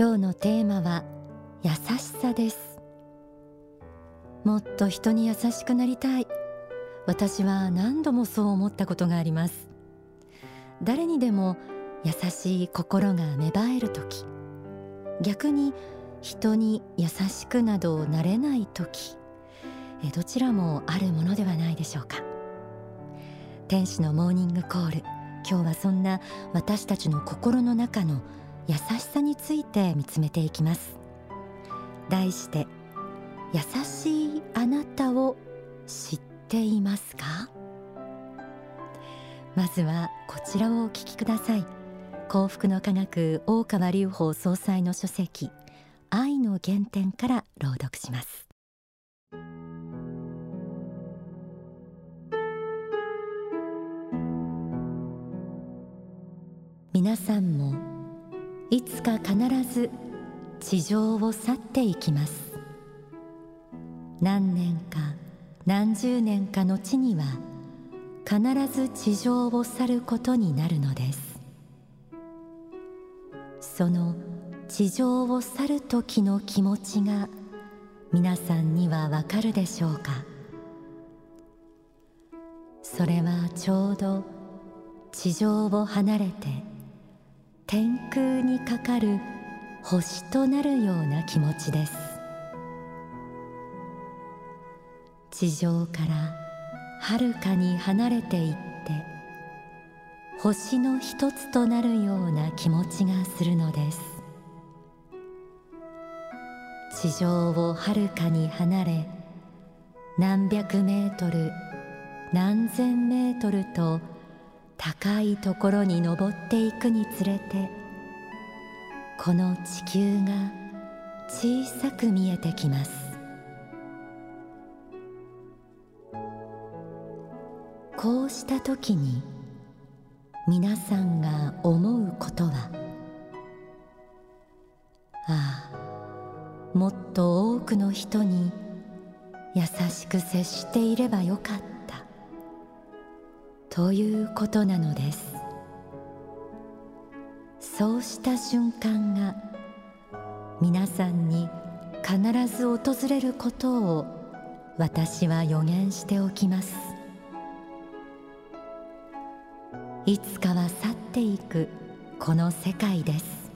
今日のテーマは優しさです。もっと人に優しくなりたい。私は何度もそう思ったことがあります。誰にでも優しい心が芽生える時。逆に人に優しくなどなれない時。どちらもあるものではないでしょうか。天使のモーニングコール。今日はそんな私たちの心の中の優しさについて見つめていきます。題して優しいあなたを知っていますか？まずはこちらをお聞きください。幸福の科学大川隆法総裁の書籍愛の原点から朗読します。皆さんもいつか必ず地上を去っていきます。何年か何十年か後には必ず地上を去ることになるのです。その地上を去る時の気持ちが皆さんにはわかるでしょうか？それはちょうど地上を離れて天空にかかる星となるような気持ちです。地上からはるかに離れていって星の一つとなるような気持ちがするのです。地上をはるかに離れ何百メートル何千メートルと高いところに登っていくにつれてこの地球が小さく見えてきます。こうした時に皆さんが思うことはああもっと多くの人に優しく接していればよかった。ということなのです。そうした瞬間が皆さんに必ず訪れることを私は予言しておきます。いつかは去っていくこの世界です。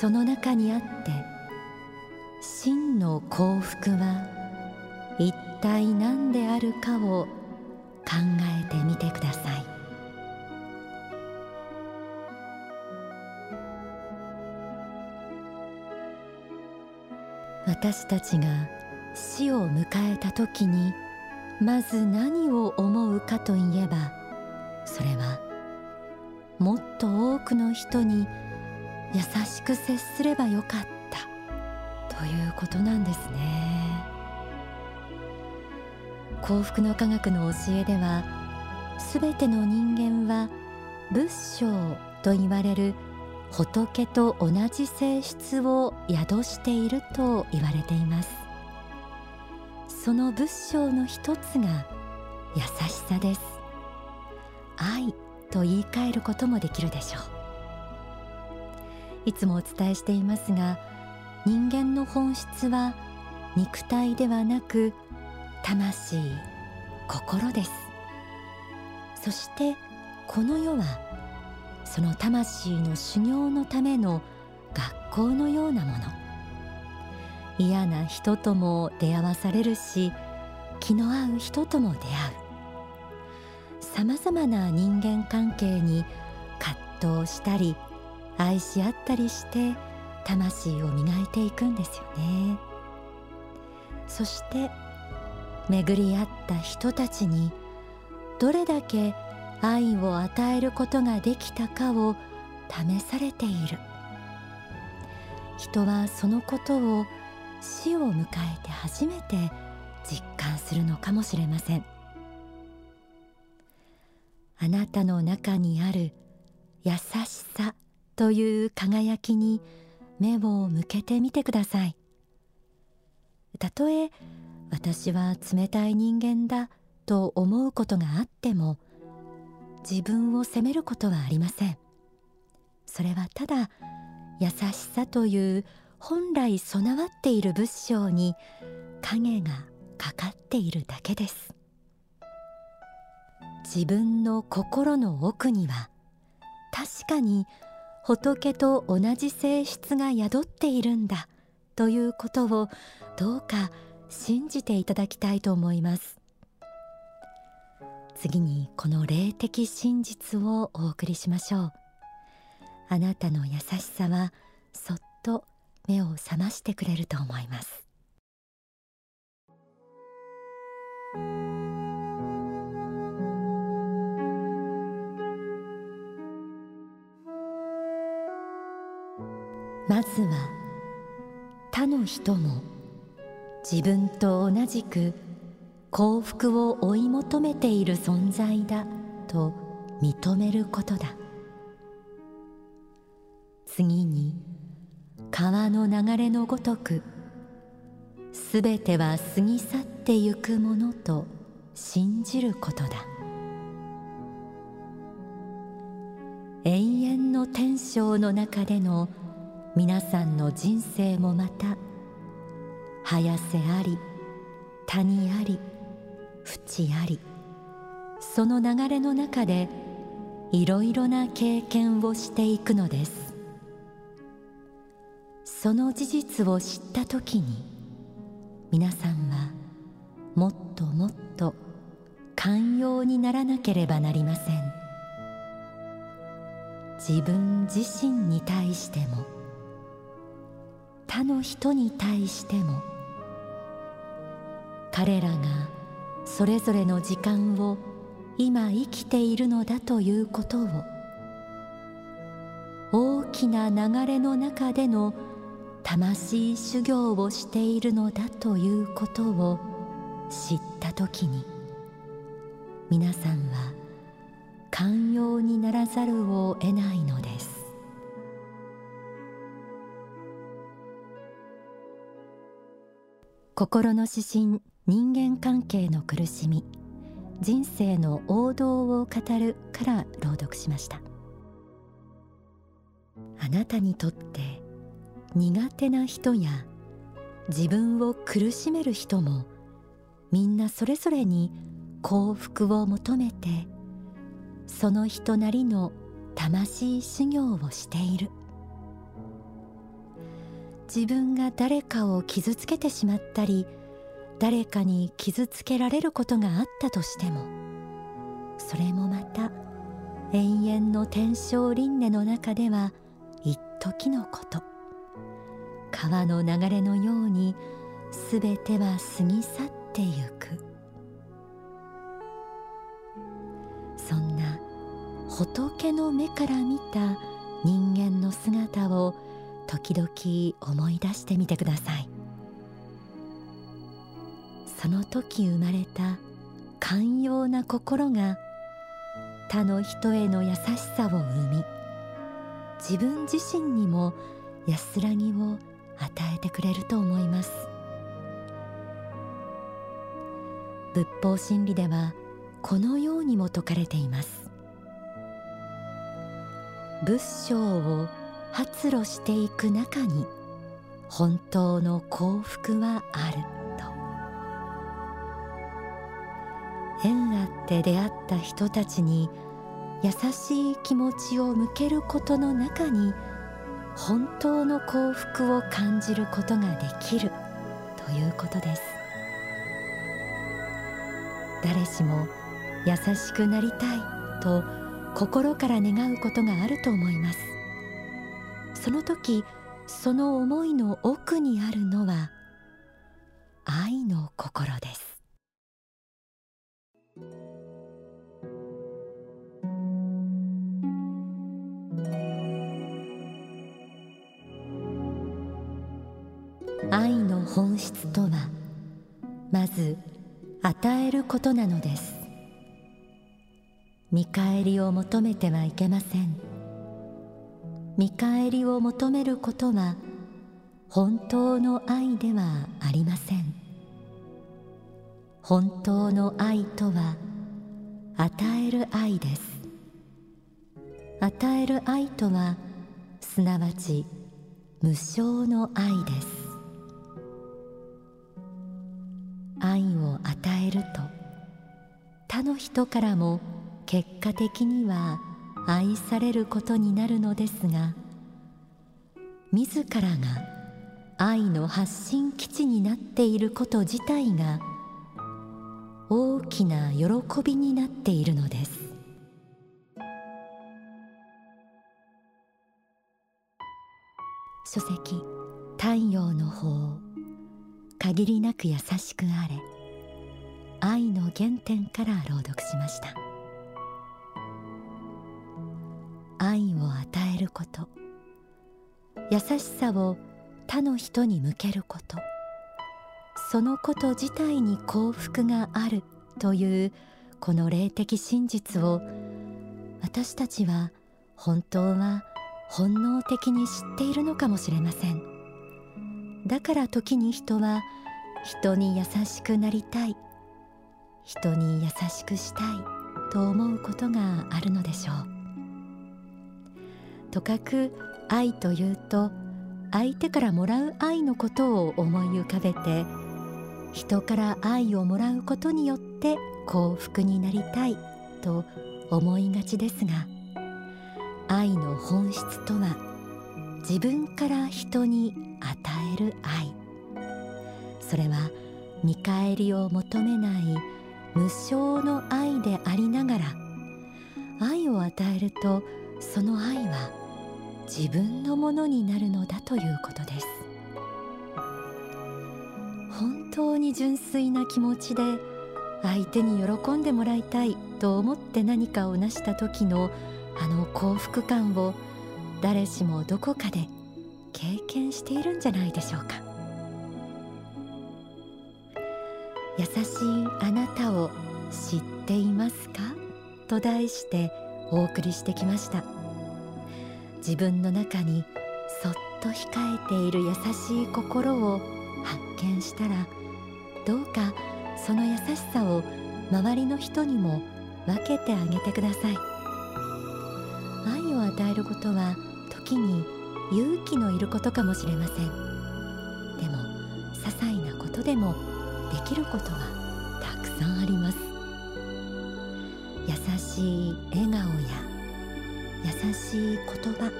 その中にあって真の幸福は一体何であるかを考えてみてください私たちが死を迎えた時にまず何を思うかといえばそれはもっと多くの人に優しく接すればよかったということなんですね。幸福の科学の教えではすべての人間は仏性と言われる仏と同じ性質を宿していると言われています。その仏性の一つが優しさです。愛と言い換えることもできるでしょう。いつもお伝えしていますが人間の本質は肉体ではなく魂心です。そしてこの世はその魂の修行のための学校のようなもの。嫌な人とも出会わされるし気の合う人とも出会う。さまざまな人間関係に葛藤したり愛し合ったりして魂を磨いていくんですよね。そして巡り合った人たちにどれだけ愛を与えることができたかを試されている。人はそのことを死を迎えて初めて実感するのかもしれません。あなたの中にある優しさという輝きに目を向けてみてください。たとえ私は冷たい人間だと思うことがあっても自分を責めることはありません。それはただ優しさという本来備わっている仏性に影がかかっているだけです。自分の心の奥には確かに仏と同じ性質が宿っているんだということをどうか信じていただきたいと思います。次にこの霊的真実をお送りしましょう。あなたの優しさはそっと目を覚ましてくれると思います。まずは他の人も自分と同じく幸福を追い求めている存在だと認めることだ。次に川の流れのごとくすべては過ぎ去ってゆくものと信じることだ。永遠の天正の中での皆さんの人生もまた早瀬あり谷あり淵あり。その流れの中でいろいろな経験をしていくのです。その事実を知った時に皆さんはもっともっと寛容にならなければなりません。自分自身に対しても他の人に対しても彼らがそれぞれの時間を今生きているのだということを大きな流れの中での魂修行をしているのだということを知った時に皆さんは寛容にならざるを得ないのです。心の指針人間関係の苦しみ人生の王道を語るから朗読しました。あなたにとって苦手な人や自分を苦しめる人もみんなそれぞれに幸福を求めてその人なりの魂修行をしている。自分が誰かを傷つけてしまったり誰かに傷つけられることがあったとしてもそれもまた永遠の天正輪廻の中では一時のこと。川の流れのようにすべては過ぎ去ってゆく。そんな仏の目から見た人間の姿を時々思い出してみてください。その時生まれた寛容な心が他の人への優しさを生み自分自身にも安らぎを与えてくれると思います。仏法真理ではこのようにも説かれています。仏性を発露していく中に本当の幸福はある。て出会った人たちに優しい気持ちを向けることの中に本当の幸福を感じることができるということです。誰しも優しくなりたいと心から願うことがあると思います。その時その思いの奥にあるのは愛の心です。ことなのです。見返りを求めてはいけません。見返りを求めることは本当の愛ではありません。本当の愛とは与える愛です。与える愛とはすなわち無償の愛です。愛を与えると他の人からも結果的には愛されることになるのですが自らが愛の発信基地になっていること自体が大きな喜びになっているのです。書籍太陽の方限りなく優しくあれ。愛の原点から朗読しました。愛を与えること。優しさを他の人に向けること。そのこと自体に幸福があるというこの霊的真実を私たちは本当は本能的に知っているのかもしれません。だから時に人は人に優しくなりたい。人に優しくしたいと思うことがあるのでしょう。とかく愛というと相手からもらう愛のことを思い浮かべて人から愛をもらうことによって幸福になりたいと思いがちですが愛の本質とは自分から人に与える愛。それは見返りを求めない無償の愛でありながら愛を与えるとその愛は自分のものになるのだということです。本当に純粋な気持ちで相手に喜んでもらいたいと思って何かを成した時のあの幸福感を誰しもどこかで経験しているんじゃないでしょうか。優しいあなたを知っていますか？と題してお送りしてきました。自分の中にそっと控えている優しい心を発見したらどうかその優しさを周りの人にも分けてあげてください。愛を与えることは時に勇気のいることかもしれません。でも些細なことでもできることはたくさんあります。優しい笑顔や優しい言葉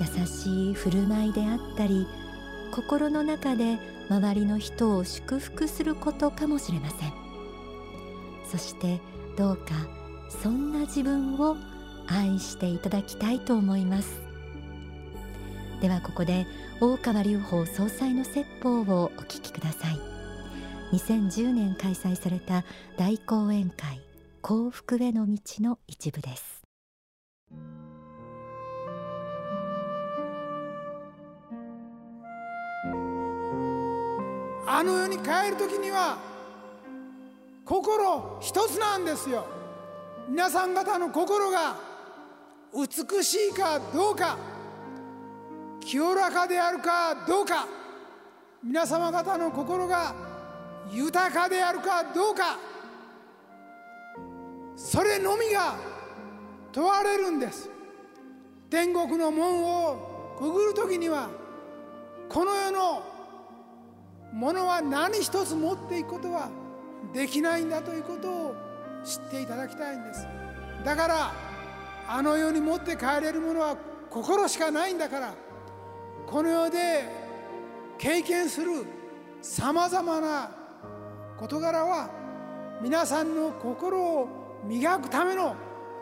優しい振る舞いであったり心の中で周りの人を祝福することかもしれません。そしてどうかそんな自分を愛していただきたいと思います。ではここで大川隆法総裁の説法をお聞きください。2010年開催された大講演会幸福への道の一部です。あの世に帰る時には心一つなんですよ。皆さん方の心が美しいかどうか清らかであるかどうか皆様方の心が豊かであるかどうかそれのみが問われるんです。天国の門をくぐる時にはこの世のものは何一つ持っていくことはできないんだということを知っていただきたいんです。だからあの世に持って帰れるものは心しかないんだからこの世で経験するさまざまな事柄は皆さんの心を磨くための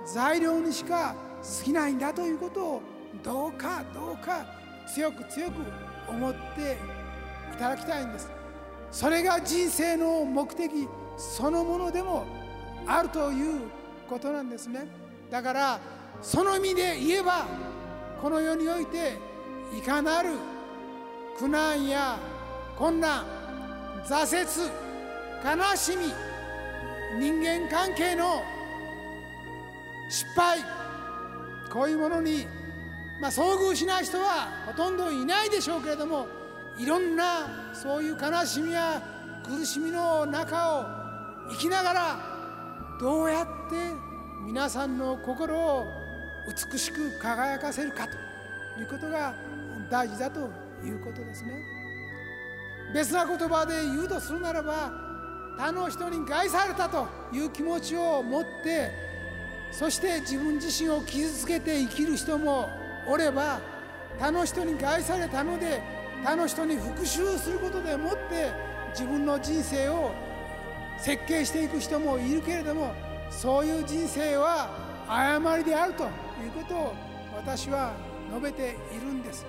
材料にしか過ぎないんだということをどうかどうか強く強く思っていただきたいんです。それが人生の目的そのものでもあるということなんですね。だからその意味で言えばこの世においていかなる苦難や困難挫折悲しみ人間関係の失敗こういうものに、まあ、遭遇しない人はほとんどいないでしょうけれどもいろんなそういう悲しみや苦しみの中を生きながらどうやって皆さんの心を美しく輝かせるかということが大事だということですね。別な言葉で言うとするならば他の人に害されたという気持ちを持ってそして自分自身を傷つけて生きる人もおれば他の人に害されたので他の人に復讐することでもって自分の人生を設計していく人もいるけれどもそういう人生は誤りであるということを私は述べているんです。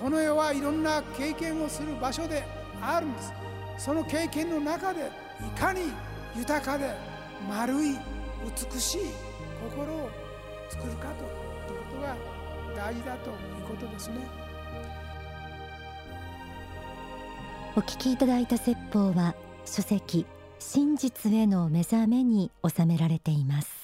この世はいろんな経験をする場所であるんです。その経験の中でいかに豊かで丸い美しい心を作るかということが大事だということですね。お聞きいただいた説法は書籍真実への目覚めに収められています。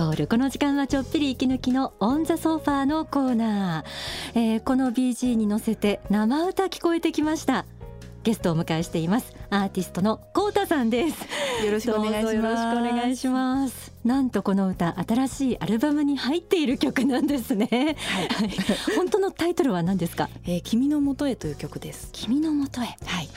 コールこの時間はちょっぴり息抜きのオンザソファーのコーナー、えー、この BG に乗せて生歌聞こえてきました。ゲストをお迎えしています。アーティストのコウタさんです。よろしくお願いします。よろしくお願いします。なんとこの歌新しいアルバムに入っている曲なんですね、はい、本当のタイトルは何ですか、えー、君のもとへという曲です。君のもとへ。はい、はい、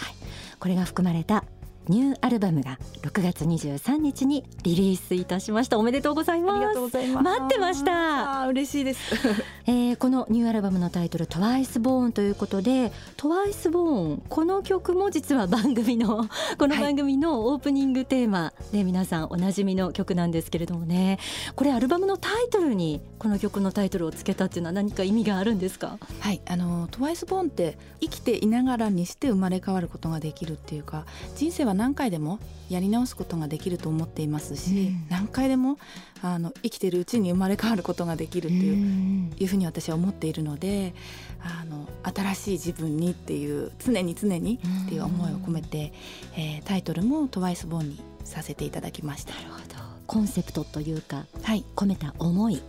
これが含まれたニューアルバムが6月23日にリリースいたしました。おめでとうございます。ありがとうございます。待ってました。嬉しいです、えー、このニューアルバムのタイトルトワイスボーンということでトワイスボーンこの曲も実は番組の この番組のオープニングテーマで、はい、皆さんおなじみの曲なんですけれどもね。これアルバムのタイトルにこの曲のタイトルをつけたっていうのは何か意味があるんですか？はいあのトワイスボーンって生きていながらにして生まれ変わることができるっていうか人生は何回でもやり直すことができると思っていますし、うん、何回でもあの生きてるうちに生まれ変わることができるっていう,、いうふうに私は思っているのであの新しい自分にっていう常に常にっていう思いを込めて、えー、タイトルも「トワイスボーン」にさせていただきました。なるほど。コンセプトというか、はい、込めた思い。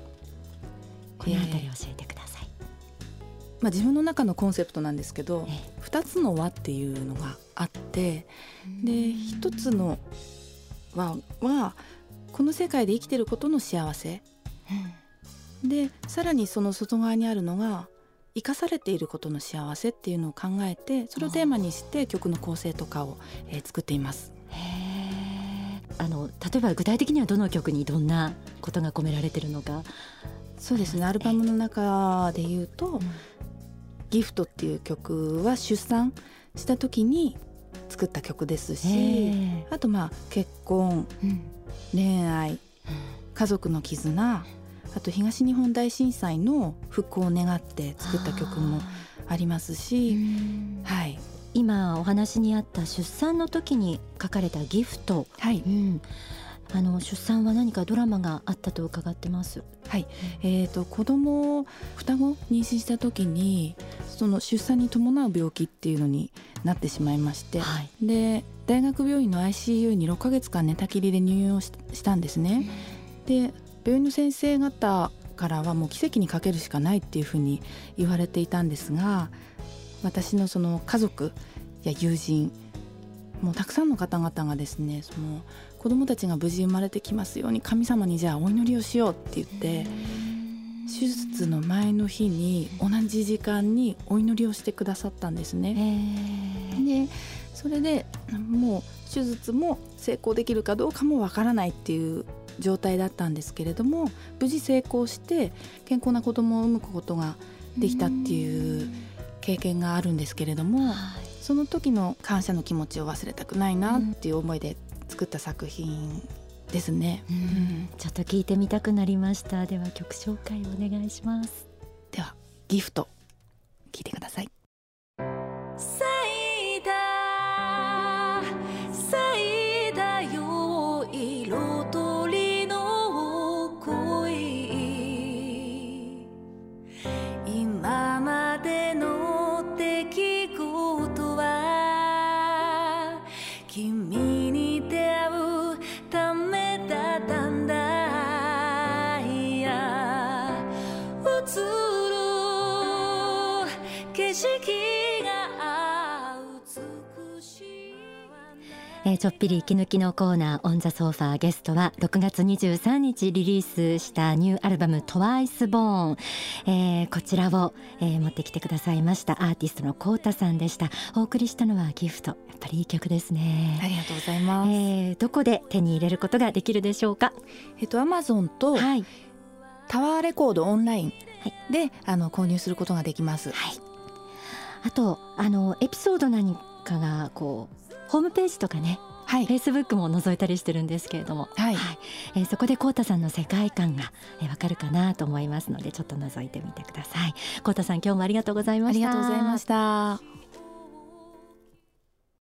この辺り教えてください。えー、まあ、自分の中のコンセプトなんですけど、えー、2つの輪っていうのがあってで一つのははこの世界で生きてることの幸せ、うん、でさらにその外側にあるのが生かされていることの幸せっていうのを考えてそれをテーマにして曲の構成とかを、えー、作っています。あの例えば具体的にはどの曲にどんなことが込められてるのか。そうですね。アルバムの中で言うと「うん、ギフト」っていう曲は出産した時に作った曲ですしあとまあ結婚、うん、恋愛、うん、家族の絆あと東日本大震災の復興を願って作った曲もありますし、はい、今お話にあった出産の時に書かれたギフト、はい。うん、あの出産は何かドラマがあったと伺ってます。はい、えっ、ー、と子供双子妊娠した時にその出産に伴う病気っていうのになってしまいまして、はい、で大学病院の ICU に6ヶ月間寝たきりで入院をしたんですね。で病院の先生方からはもう奇跡にかけるしかないっていうふうに言われていたんですが私のその家族や友人もうたくさんの方々がですねその子どもたちが無事生まれてきますように神様にじゃあお祈りをしようって言って手術の前の日に同じ時間にお祈りをしてくださったんですね。でそれでもう手術も成功できるかどうかもわからないっていう状態だったんですけれども無事成功して健康な子供を産むことができたっていう経験があるんですけれども、その時の感謝の気持ちを忘れたくないなっていう思いで作った作品ですね、うん、ちょっと聞いてみたくなりました。では曲紹介お願いします。ではギフト聞いてくださいえー、ちょっぴり息抜きのコーナーオンザソファーゲストは6月23日リリースしたニューアルバムトワイスボーン、えー、こちらを、えー、持ってきてくださいましたアーティストのコウタさんでした。お送りしたのはギフト。やっぱりいい曲ですね。ありがとうございます、えー、どこで手に入れることができるでしょうか？えっとアマゾンと、はい、タワーレコードオンラインで、はい、あの購入することができます、はい、あとあのエピソード何かがこうホームページとかねはい、フェイスブックも覗いたりしてるんですけれども、はい、はい、えー、そこでコウタさんの世界観がわ、えー、かるかなと思いますのでちょっと覗いてみてください。コウタさん今日もありがとうございました。ありがとうございました。